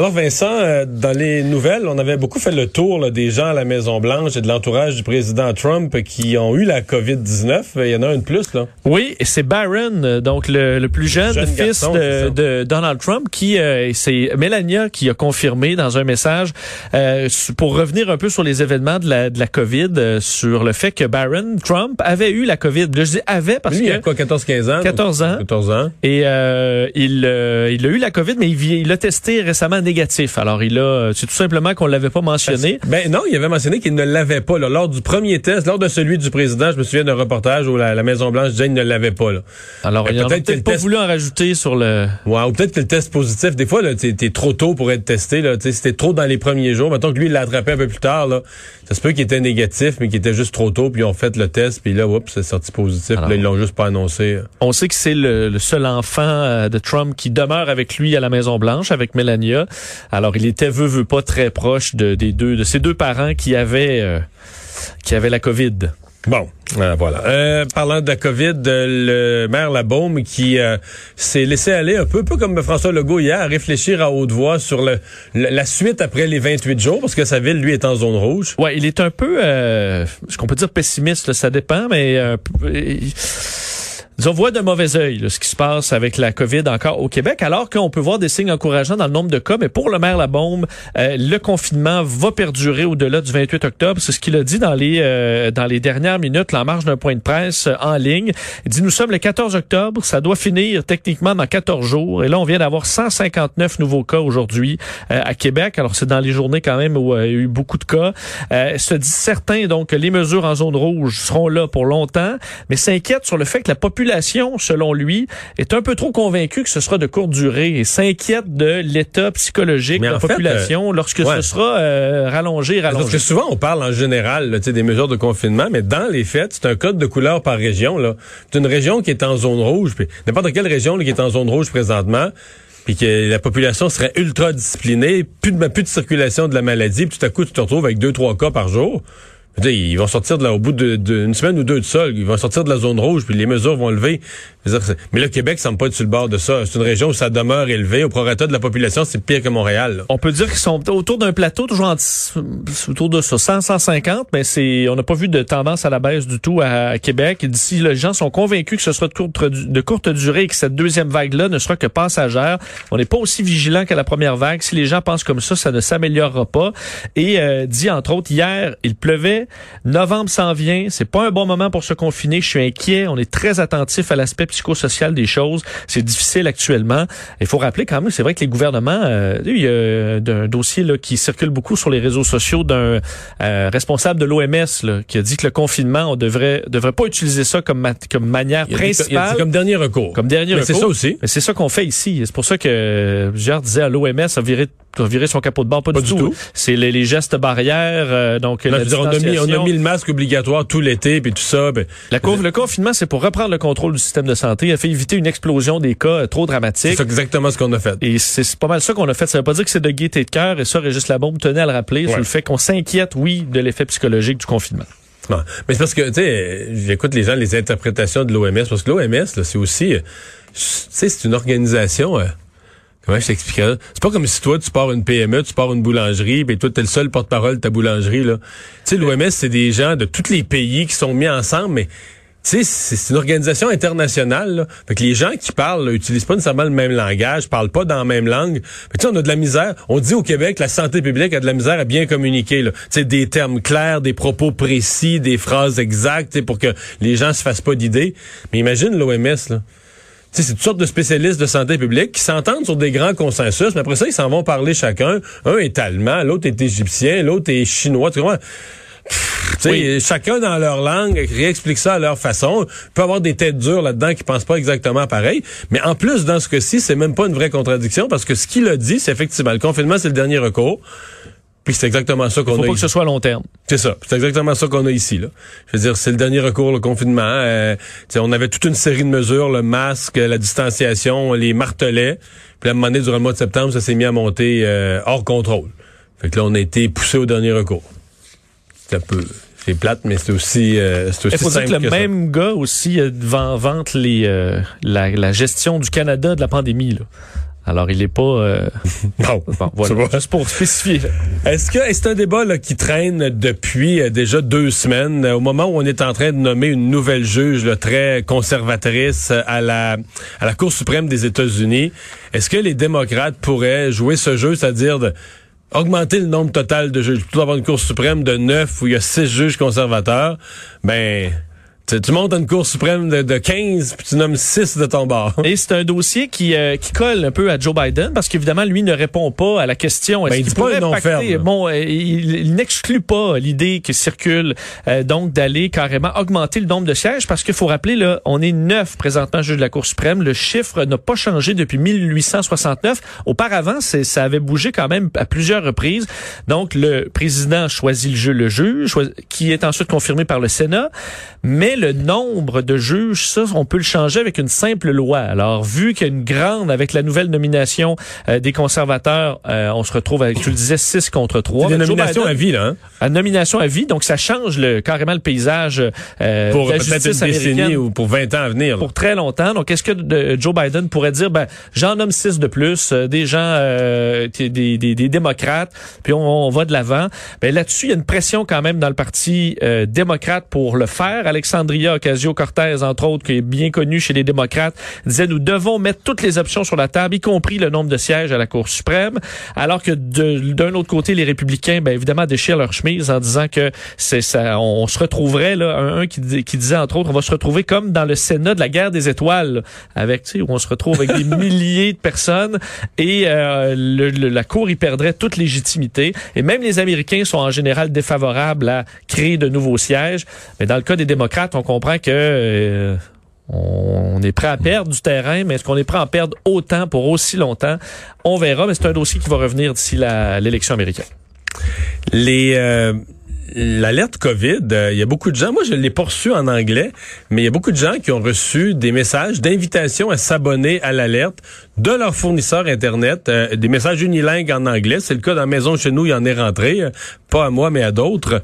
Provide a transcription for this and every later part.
Alors Vincent, euh, dans les nouvelles, on avait beaucoup fait le tour des gens à la Maison Blanche et de l'entourage du président Trump qui ont eu la COVID-19. Il y en a un de plus là. Oui, c'est Barron, euh, donc le, plus jeune, fils de, Donald Trump, qui euh, c'est Melania qui a confirmé dans un message pour revenir un peu sur les événements de la, de la COVID, sur le fait que Barron Trump avait eu la COVID. je dis avait parce Lui, que il a quoi, 14-15 ans? 14 ans. 14 ans. Et il, il a eu la COVID, mais il, il a testé récemment négatif. Alors, il a, c'est tout simplement qu'on l'avait pas mentionné. Ben non, il avait mentionné qu'il ne l'avait pas. Là. Lors du premier test, lors de celui du président, je me souviens d'un reportage où la, Maison-Blanche disait qu'il ne l'avait pas. Là. Alors, il n'a peut-être pas voulu en rajouter sur le... Ouais, ou peut-être que le test positif, des fois, tu es trop tôt pour être testé. Là. C'était trop dans les premiers jours. Mettons que lui, il l'a attrapé un peu plus tard. Là. Ça se peut qu'il était négatif, mais qu'il était juste trop tôt, puis ils ont fait le test, puis là, oups, c'est sorti positif. là, ils l'ont juste pas annoncé. On sait que c'est le, seul enfant euh, de Trump qui demeure avec lui à la Maison-Blanche, avec Melania. Alors, il était, veut, veut pas, très proche de, des deux, de ses deux parents qui avaient, euh, qui avaient la COVID. Bon, euh, voilà. Euh, parlant de la COVID, le maire Labaume qui s'est laissé aller un peu, peu comme François Legault hier, à réfléchir à haute voix sur le, la suite après les 28 jours, parce que sa ville, lui, est en zone rouge. Ouais, il est un peu, ce qu'on peut dire pessimiste, ça dépend, mais on voit de mauvais œil ce qui se passe avec la COVID encore au Québec, alors qu'on peut voir des signes encourageants dans le nombre de cas. Mais pour le maire Labombe, euh, le confinement va perdurer au-delà du 28 octobre. C'est ce qu'il a dit dans les euh, dans les dernières minutes, la marge d'un point de presse euh, en ligne. Il dit nous sommes le 14 octobre, ça doit finir techniquement dans 14 jours. Et là, on vient d'avoir 159 nouveaux cas aujourd'hui à Québec. Alors c'est dans les journées quand même où il y a eu beaucoup de cas. se dit certain donc que les mesures en zone rouge seront là pour longtemps, mais s'inquiète sur le fait que la population selon lui, est un peu trop convaincue que ce sera de courte durée et s'inquiète de l'état psychologique de la population euh, lorsque ce sera euh, rallongé, rallongé. Parce que souvent, on parle en général là, des mesures de confinement, mais dans les faits, c'est un code de couleur par région. C'est une région qui est en zone rouge, puis n'importe quelle région qui est en zone rouge présentement, puis que la population serait ultra disciplinée, plus de, plus de circulation de la maladie, puis tout à coup, tu te retrouves avec deux, trois cas par jour ils vont sortir de là, au bout d'une semaine ou deux de sol, ils vont sortir de la zone rouge, puis les mesures vont lever. Mais le Québec semble pas être sur le bord de ça. C'est une région où ça demeure élevé. Au prorata de la population, c'est pire que Montréal. On peut dire qu'ils sont autour d'un plateau, toujours autour de ça, 100, 150, mais c'est, on n'a pas vu de tendance à la baisse du tout à, Québec. D'ici, les gens sont convaincus que ce soit de courte, de courte durée et que cette deuxième vague-là ne sera que passagère. On n'est pas aussi vigilant qu'à la première vague. Si les gens pensent comme ça, ça ne s'améliorera pas. Et euh, dit entre autres hier, il pleuvait Novembre s'en vient. C'est pas un bon moment pour se confiner. Je suis inquiet. On est très attentif à l'aspect psychosocial des choses. C'est difficile actuellement. Il faut rappeler quand même, c'est vrai que les gouvernements, euh, il y a un dossier là, qui circule beaucoup sur les réseaux sociaux d'un euh, responsable de l'OMS qui a dit que le confinement, on devrait devrait pas utiliser ça comme comme manière principale. comme dernier recours. Comme dernier recours. C'est ça aussi. Mais c'est ça qu'on fait ici. C'est pour ça que Gérard disait à l'OMS, a viré virer son capot de bord, pas, du, tout. C'est les, gestes barrières, euh, donc on, a mis, on a mis le masque obligatoire tout l'été, puis tout ça. Ben, la le confinement, c'est pour reprendre le contrôle du système de santé. Il a fait éviter une explosion des cas euh, trop dramatiques. C'est exactement ce qu'on a fait. Et c'est pas mal ça qu'on a fait. Ça veut pas dire que c'est de gaieté de cœur, et ça, Régis Labombe tenait à le rappeler, sur le fait qu'on s'inquiète, oui, de l'effet psychologique du confinement. mais c'est parce que, tu sais, j'écoute les gens, les interprétations de l'OMS, parce que l'OMS, c'est aussi, euh, tu sais, c'est une organisation... Ouais, je t'expliquerai. C'est pas comme si toi, tu pars une PME, tu pars une boulangerie, puis toi, t'es le seul porte-parole de ta boulangerie, là. Tu sais, l'OMS, c'est des gens de tous les pays qui sont mis ensemble, mais tu sais, c'est une organisation internationale. Là. Fait que les gens qui parlent là, utilisent pas nécessairement le même langage, parlent pas dans la même langue. Tu sais, on a de la misère. On dit au Québec, la santé publique a de la misère à bien communiquer. Tu sais, des termes clairs, des propos précis, des phrases exactes, pour que les gens se fassent pas d'idées. Mais imagine l'OMS, là c'est toutes sortes de spécialistes de santé publique qui s'entendent sur des grands consensus, mais après ça, ils s'en vont parler chacun. Un est allemand, l'autre est égyptien, l'autre est chinois. Tu comprends? Chacun dans leur langue réexplique ça à leur façon. Il peut avoir des têtes dures là-dedans qui pensent pas exactement pareil. Mais en plus, dans ce cas-ci, c'est même pas une vraie contradiction parce que ce qu'il a dit, c'est effectivement le confinement, c'est le dernier recours. Puis c'est exactement ça qu'on a. Faut pas que ce soit à long terme. C'est ça. C'est exactement ça qu'on a ici. Là. Je veux dire, c'est le dernier recours, le confinement. Euh, on avait toute une série de mesures, le masque, la distanciation, les martelets. Puis à un moment donné, durant le mois de septembre, ça s'est mis à monter euh, hors contrôle. Fait que là, on a été poussé au dernier recours. C'est un peu... C'est plate, mais c'est aussi, euh, c'est aussi Il faut dire que le que ça. même gars aussi euh, vend, vante les, euh, la, la gestion du Canada de la pandémie. Là. Alors, il est pas... euh, Non. bon, voilà, juste pour spécifier. Est-ce que c'est un débat là, qui traîne depuis euh, déjà deux semaines, euh, au moment où on est en train de nommer une nouvelle juge là, très conservatrice euh, à la à la Cour suprême des États-Unis? Est-ce que les démocrates pourraient jouer ce jeu, c'est-à-dire de augmenter le nombre total de juges, plutôt avoir une Cour suprême de neuf où il y a six juges conservateurs? Ben, tu, tu montes à une Cour suprême de, de 15 puis tu nommes six de ton bord. Et c'est un dossier qui, euh, qui colle un peu à Joe Biden parce qu'évidemment, lui ne répond pas à la question. Est-ce Ben, il dit pas non pacter- ferme, là. Bon, euh, il, il n'exclut pas l'idée qui circule euh, donc d'aller carrément augmenter le nombre de sièges parce qu'il faut rappeler, là, on est neuf présentement juge de la Cour suprême. Le chiffre n'a pas changé depuis 1869. Auparavant, c'est, ça avait bougé quand même à plusieurs reprises. Donc, le président choisit le, jeu, le juge, qui est ensuite confirmé par le Sénat. Mais le nombre de juges, ça, on peut le changer avec une simple loi. Alors, vu qu'il y a une grande, avec la nouvelle nomination euh, des conservateurs, euh, on se retrouve avec, tu le disais, 6 contre 3. C'est des nominations à vie, là. Hein? à nomination à vie, donc ça change le, carrément le paysage euh, Pour peut-être une décennie ou pour 20 ans à venir. là. pour très longtemps. Donc, est-ce que de- Joe Biden pourrait dire, ben, j'en nomme six de plus, euh, des gens, euh, des, des, des- des démocrates, puis on, on va de l'avant. Ben là-dessus, il y a une pression quand même dans le parti euh, démocrate pour le faire. Alexandria Ocasio-Cortez, entre autres, qui est bien connue chez les démocrates, disait, nous devons mettre toutes les options sur la table, y compris le nombre de sièges à la Cour suprême, alors que d'un autre côté, les républicains, ben évidemment, déchirent leur chemise en disant que c'est ça, on, on se retrouverait là, un, un qui, qui disait entre autres, on va se retrouver comme dans le Sénat de la guerre des étoiles, là, avec tu sais, où on se retrouve avec des milliers de personnes et euh, le- le- la Cour y perdrait toute légitimité. Et même les Américains sont en général défavorables à créer de nouveaux sièges. Mais dans le cas des démocrates, on comprend que euh, on est prêt à perdre du terrain, mais est-ce qu'on est prêt à en perdre autant pour aussi longtemps? On verra, mais c'est un dossier qui va revenir d'ici l'élection américaine. Euh, l'alerte Covid, euh, il y a beaucoup de gens, moi je l'ai reçu en anglais, mais il y a beaucoup de gens qui ont reçu des messages d'invitation à s'abonner à l'alerte de leur fournisseur internet, des messages unilingues en anglais, c'est le cas dans la maison chez nous, il y en est rentré, pas à moi mais à d'autres.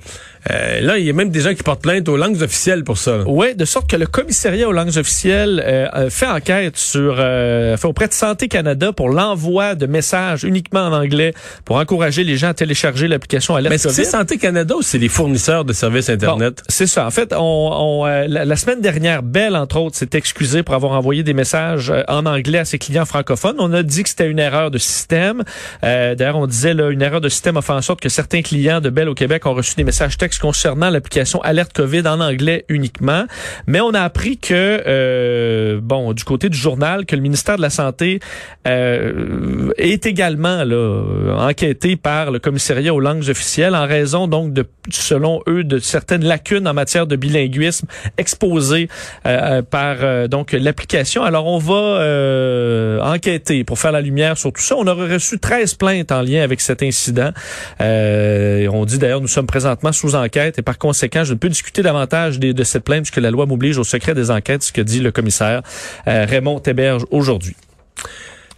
Euh, là, il y a même des gens qui portent plainte aux langues officielles pour ça. Oui, de sorte que le commissariat aux langues officielles euh, fait enquête sur euh, fait auprès de Santé Canada pour l'envoi de messages uniquement en anglais pour encourager les gens à télécharger l'application Alerte Mais c'est. Santé Canada ou c'est les fournisseurs de services internet? Bon, c'est ça. En fait, on, on, euh, la, la semaine dernière, Bell, entre autres, s'est excusé pour avoir envoyé des messages euh, en anglais à ses clients francophones. On a dit que c'était une erreur de système. Euh, D'ailleurs, on disait là, une erreur de système a fait en sorte que certains clients de Bell au Québec ont reçu des messages textes concernant l'application Alerte COVID en anglais uniquement. Mais on a appris que, euh, bon, du côté du journal, que le ministère de la Santé euh, est également là, enquêté par le commissariat aux langues officielles en raison donc de, selon eux, de certaines lacunes en matière de bilinguisme exposées euh, par euh, donc l'application. Alors on va euh, enquêter pour faire la lumière sur tout ça. On aurait reçu 13 plaintes en lien avec cet incident. Euh, on dit d'ailleurs nous sommes présentement sous enquête et par conséquent je ne peux discuter davantage de cette plainte puisque la loi m'oblige au secret des enquêtes, ce que dit le commissaire euh, Raymond Théberge aujourd'hui.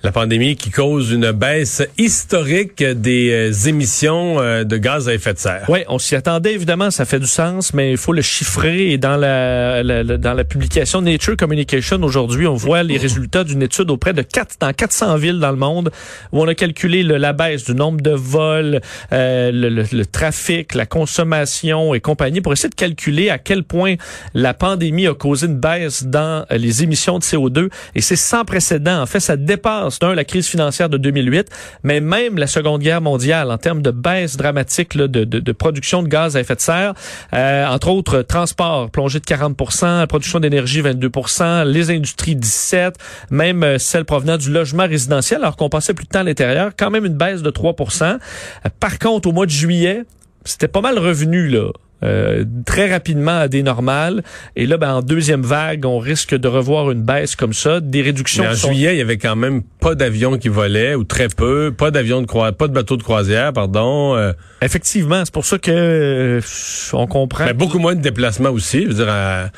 La pandémie qui cause une baisse historique des euh, émissions euh, de gaz à effet de serre. Oui, on s'y attendait évidemment, ça fait du sens, mais il faut le chiffrer. Et dans la, la- la- dans la publication Nature Communication aujourd'hui, on voit les résultats d'une étude auprès de quatre, dans 400 villes dans le monde où on a calculé la baisse du nombre de vols, euh, le, le- le trafic, la consommation et compagnie pour essayer de calculer à quel point la pandémie a causé une baisse dans les émissions de CO2. Et c'est sans précédent. En fait, ça dépasse d'un la crise financière de 2008, mais même la Seconde Guerre mondiale en termes de baisse dramatique là, de, de- de production de gaz à effet de serre. Euh, entre autres, transport plongé de 40% production d'énergie 22% les industries 17 même euh, celles provenant du logement résidentiel, alors qu'on passait plus de temps à l'intérieur, quand même une baisse de 3% Euh, Par contre, au mois de juillet, c'était pas mal revenu là. Euh, très rapidement à des normales. Et là, ben, en deuxième vague, on risque de revoir une baisse comme ça, des réductions. Mais en sont- juillet, il y avait quand même pas d'avions qui volaient ou très peu, pas d'avions de croi- pas de bateaux de croisière, pardon. euh, Effectivement, c'est pour ça que euh, on comprend. mais beaucoup moins de déplacements aussi. Je veux dire, à-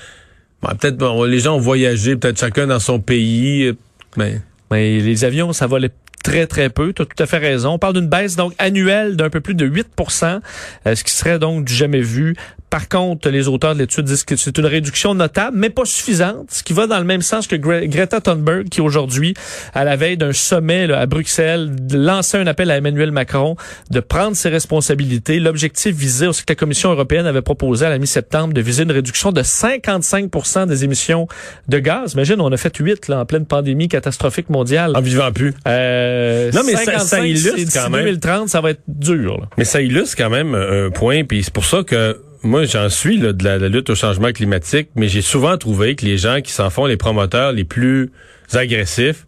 bon, peut-être bon, les gens ont voyagé, peut-être chacun dans son pays. euh, Mais Mais les avions, ça volait très, très peu. Tu tout à fait raison. On parle d'une baisse donc annuelle d'un peu plus de 8% euh, ce qui serait donc du jamais vu. Par contre, les auteurs de l'étude disent que c'est une réduction notable, mais pas suffisante, ce qui va dans le même sens que Greta Thunberg, qui aujourd'hui, à la veille d'un sommet là, à Bruxelles, lançait un appel à Emmanuel Macron de prendre ses responsabilités. L'objectif visé, aussi que la Commission européenne avait proposé à la mi-septembre de viser une réduction de 55% des émissions de gaz. Imagine, on a fait 8 là, en pleine pandémie catastrophique mondiale. En vivant plus. Euh, non, mais ça, ça illustre quand même. 2030, ça va être dur. Là. Mais ça illustre quand même un point, puis c'est pour ça que moi, j'en suis là, de la, lutte au changement climatique, mais j'ai souvent trouvé que les gens qui s'en font les promoteurs les plus agressifs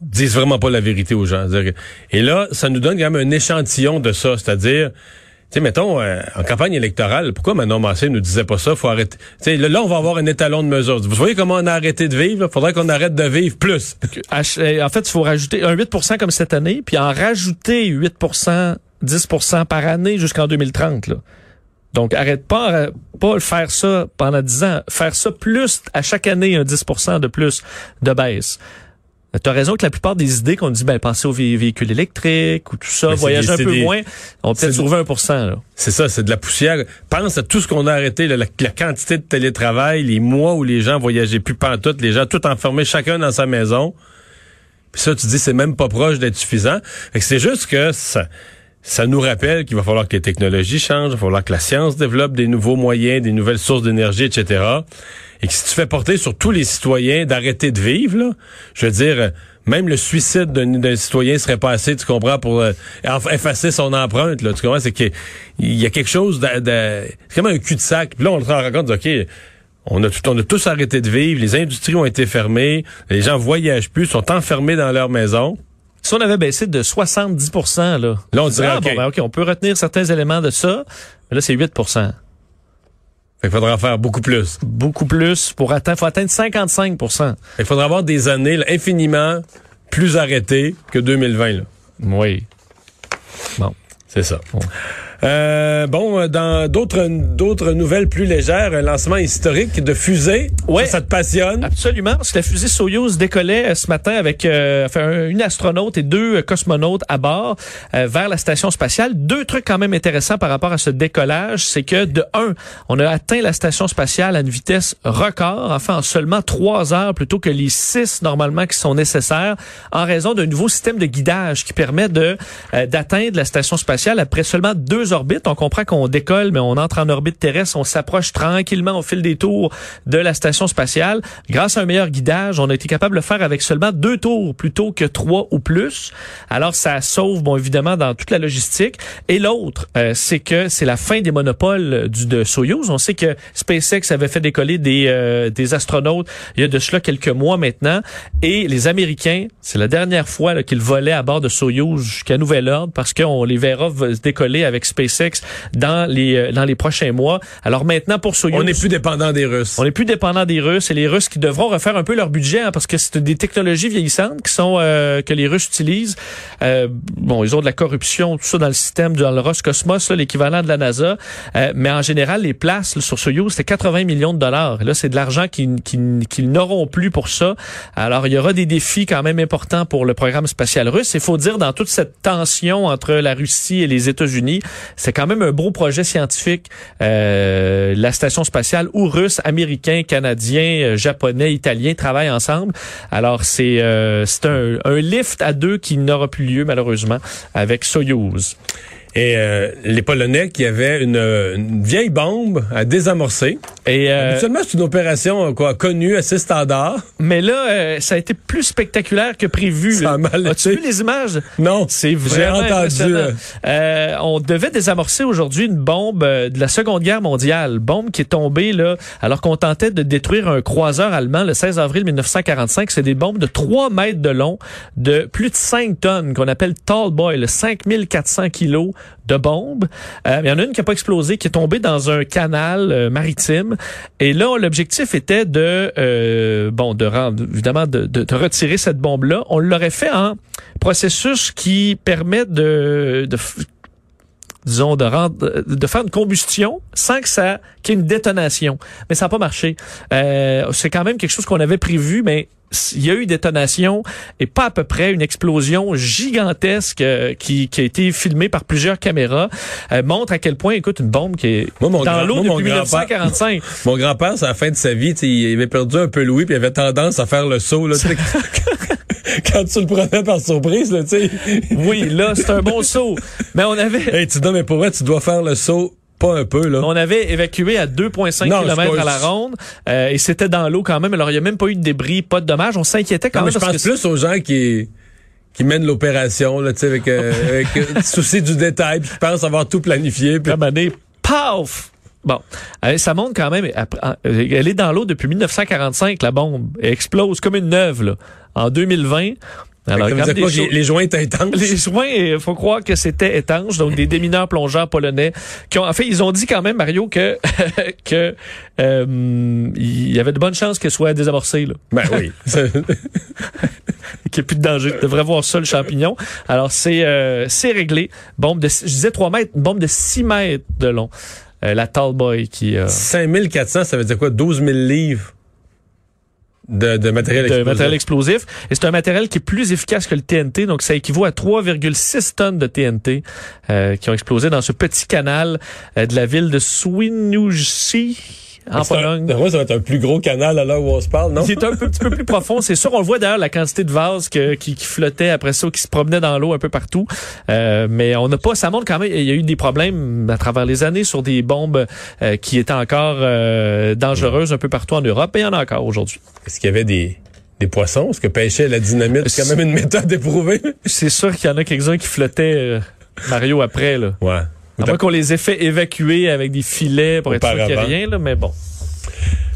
disent vraiment pas la vérité aux gens. Et là, ça nous donne quand même un échantillon de ça, c'est-à-dire, tu sais, mettons, euh, en campagne électorale, pourquoi Manon Massé nous disait pas ça? Faut arrêter. Tu là, là, on va avoir un étalon de mesure. Vous voyez comment on a arrêté de vivre? Il faudrait qu'on arrête de vivre plus. Euh, en fait, il faut rajouter un 8% comme cette année, puis en rajouter 8% 10% par année jusqu'en 2030. Là. Donc, arrête pas, pas faire ça pendant 10 ans. Faire ça plus, à chaque année, un 10% de plus de baisse. Tu as raison que la plupart des idées qu'on dit, ben, penser aux véhicules électriques ou tout ça, voyager un peu moins, on peut-être trouver 1% C'est ça, c'est de la poussière. Pense à tout ce qu'on a arrêté, la, quantité de télétravail, les mois où les gens voyageaient plus pantoute, les gens tout enfermés, chacun dans sa maison. Puis ça, tu dis, c'est même pas proche d'être suffisant. c'est juste que ça ça nous rappelle qu'il va falloir que les technologies changent, il va falloir que la science développe des nouveaux moyens, des nouvelles sources d'énergie, etc. Et que si tu fais porter sur tous les citoyens d'arrêter de vivre, là, je veux dire, même le suicide d'un citoyen serait pas assez, tu comprends, pour euh, effacer son empreinte. Là, tu comprends, c'est qu'il y a quelque chose de, c'est comme un cul-de-sac. Puis là, on se rend compte, ok, on a, tout, on a tous arrêté de vivre, les industries ont été fermées, les gens voyagent plus, sont enfermés dans leur maison. Si on avait baissé de 70% là, là on dirait, ah, ben, OK, on peut retenir certains éléments de ça, mais là, c'est 8% il faudra faire beaucoup plus. Beaucoup plus pour atteindre, faut atteindre 55 Il faudra avoir des années infiniment plus arrêtées que 2020. Là. Oui. Bon. C'est ça. Euh, bon, dans d'autres d'autres nouvelles plus légères, un lancement historique de fusée. Ouais, ça, te passionne? Absolument, parce que la fusée Soyuz décollait euh, ce matin avec euh, enfin, une astronaute et deux cosmonautes à bord vers la station spatiale. Deux trucs quand même intéressants par rapport à ce décollage, c'est que de un, on a atteint la station spatiale à une vitesse record, enfin en seulement trois heures plutôt que les six normalement qui sont nécessaires, en raison d'un nouveau système de guidage qui permet de d'atteindre la station spatiale après seulement deux On comprend qu'on décolle, mais on entre en orbite terrestre, on s'approche tranquillement au fil des tours de la station spatiale. Grâce à un meilleur guidage, on a été capable de le faire avec seulement deux tours plutôt que trois ou plus. Alors ça sauve, bon évidemment, dans toute la logistique. Et l'autre, euh, c'est que c'est la fin des monopoles du de Soyuz. On sait que SpaceX avait fait décoller des euh, des astronautes il y a de cela quelques mois maintenant, et les Américains, c'est la dernière fois qu'ils volaient à bord de Soyuz jusqu'à nouvel ordre parce qu'on les verra décoller avec SpaceX SpaceX dans les euh, dans les prochains mois. Alors maintenant pour Soyuz, on n'est plus dépendant des Russes. On n'est plus dépendant des Russes et les Russes qui devront refaire un peu leur budget hein, parce que c'est des technologies vieillissantes qui sont euh, que les Russes utilisent. Euh, bon, ils ont de la corruption tout ça dans le système dans le Roscosmos, l'équivalent de la NASA, mais en général les places sur Soyuz c'était 80 millions de dollars. Et là c'est de l'argent qu'ils qui, qui, n'auront plus pour ça. Alors il y aura des défis quand même importants pour le programme spatial russe. Il faut dire dans toute cette tension entre la Russie et les États-Unis, c'est quand même un beau projet scientifique. Euh, la station spatiale où Russes, Américains, Canadiens, euh, Japonais, Italiens travaillent ensemble. Alors c'est euh, c'est un, un lift à deux qui n'aura plus lieu malheureusement avec Soyuz. Et euh, les Polonais qui avaient une, une, vieille bombe à désamorcer. Et euh, Habituellement, c'est une opération quoi connue, assez standard. Mais là, euh, ça a été plus spectaculaire que prévu. Ça a mal As-tu vu les images? Non. C'est vraiment entendu. Euh, on devait désamorcer aujourd'hui une bombe de la Seconde Guerre mondiale. Bombe qui est tombée là alors qu'on tentait de détruire un croiseur allemand le 16 avril 1945. C'est des bombes de 3 mètres de long, de plus de 5 tonnes, qu'on appelle Tall Boy, 5400 kilos de bombes. Euh, il y en a une qui n'a pas explosé, qui est tombée dans un canal euh, maritime. Et là, l'objectif était de, euh, bon, de rendre, évidemment, de, retirer cette bombe-là. On l'aurait fait en processus qui permet de, de disons, de, rendre, de faire une combustion sans que ça qu'il y ait une détonation. Mais ça n'a pas marché. Euh, c'est quand même quelque chose qu'on avait prévu, mais il y a eu détonation et pas à peu près une explosion gigantesque euh, qui, qui a été filmée par plusieurs caméras euh, montre à quel point écoute une bombe qui est Moi, mon dans l'eau mon depuis grand-père- 1945 Mon grand-père, c'est à la fin de sa vie, il avait perdu un peu Louis, puis il avait tendance à faire le saut, là, quand tu le prenais par surprise, là, tu sais. oui là c'est un bon saut mais on avait Hey, tu dis, non, mais pour vrai, tu dois faire le saut, pas un peu, là. On avait évacué à 2,5 Non, km à la ronde euh, et c'était dans l'eau quand même. Alors, il n'y a même pas eu de débris, pas de dommages. On s'inquiétait quand Non, mais même je parce pense que plus aux gens qui qui mènent l'opération, là, tu sais, avec, euh, avec euh, souci du détail, puis qui pensent avoir tout planifié, puis année, paf! Bon, euh, ça monte quand même. euh, Elle est dans l'eau depuis 1945, la bombe. Elle explose comme une neuve, là. En 2020. Alors, ça veut quand dire des quoi, les, les joints étaient intenses. Les joints, il faut croire que c'était étanche, donc des démineurs plongeurs polonais qui ont, en fait, ils ont dit quand même Mario que que euh, il y avait de bonnes chances qu'elle soit désamorcée là. Ben oui. qu'il n'y ait plus de danger. Tu devrais voir ça, le champignon. Alors, c'est euh, c'est réglé. Bombe de, je disais 3 mètres, une bombe de 6 mètres de long. Euh, la Tallboy qui... Euh, 5400, ça veut dire quoi? 12 000 livres? De, de matériel de explosif. matériel explosif. Et c'est un matériel qui est plus efficace que le TNT. Donc, ça équivaut à 3,6 tonnes de TNT euh, qui ont explosé dans ce petit canal euh, de la ville de Swinoujscie, en C'est un- Pologne. Moi, ça va être un plus gros canal à l'heure où on se parle, non? Il est un peu- petit peu plus profond. C'est sûr, on le voit d'ailleurs la quantité de vases que- qui, qui flottaient après ça, qui se promenaient dans l'eau un peu partout. Euh, mais on n'a pas, ça montre quand même, il y a eu des problèmes à travers les années sur des bombes euh, qui étaient encore euh, dangereuses un peu partout en Europe. Et il y en a encore aujourd'hui. Est-ce qu'il y avait des, des poissons? Est-ce que pêcher la dynamite, c'est quand même une méthode éprouvée? C'est sûr qu'il y en a quelques-uns qui flottaient, euh, Mario, après. Là. Ouais. À moins qu'on les ait fait évacuer avec des filets pour être sûr qu'il n'y a rien, là, mais bon.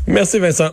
Merci, Vincent.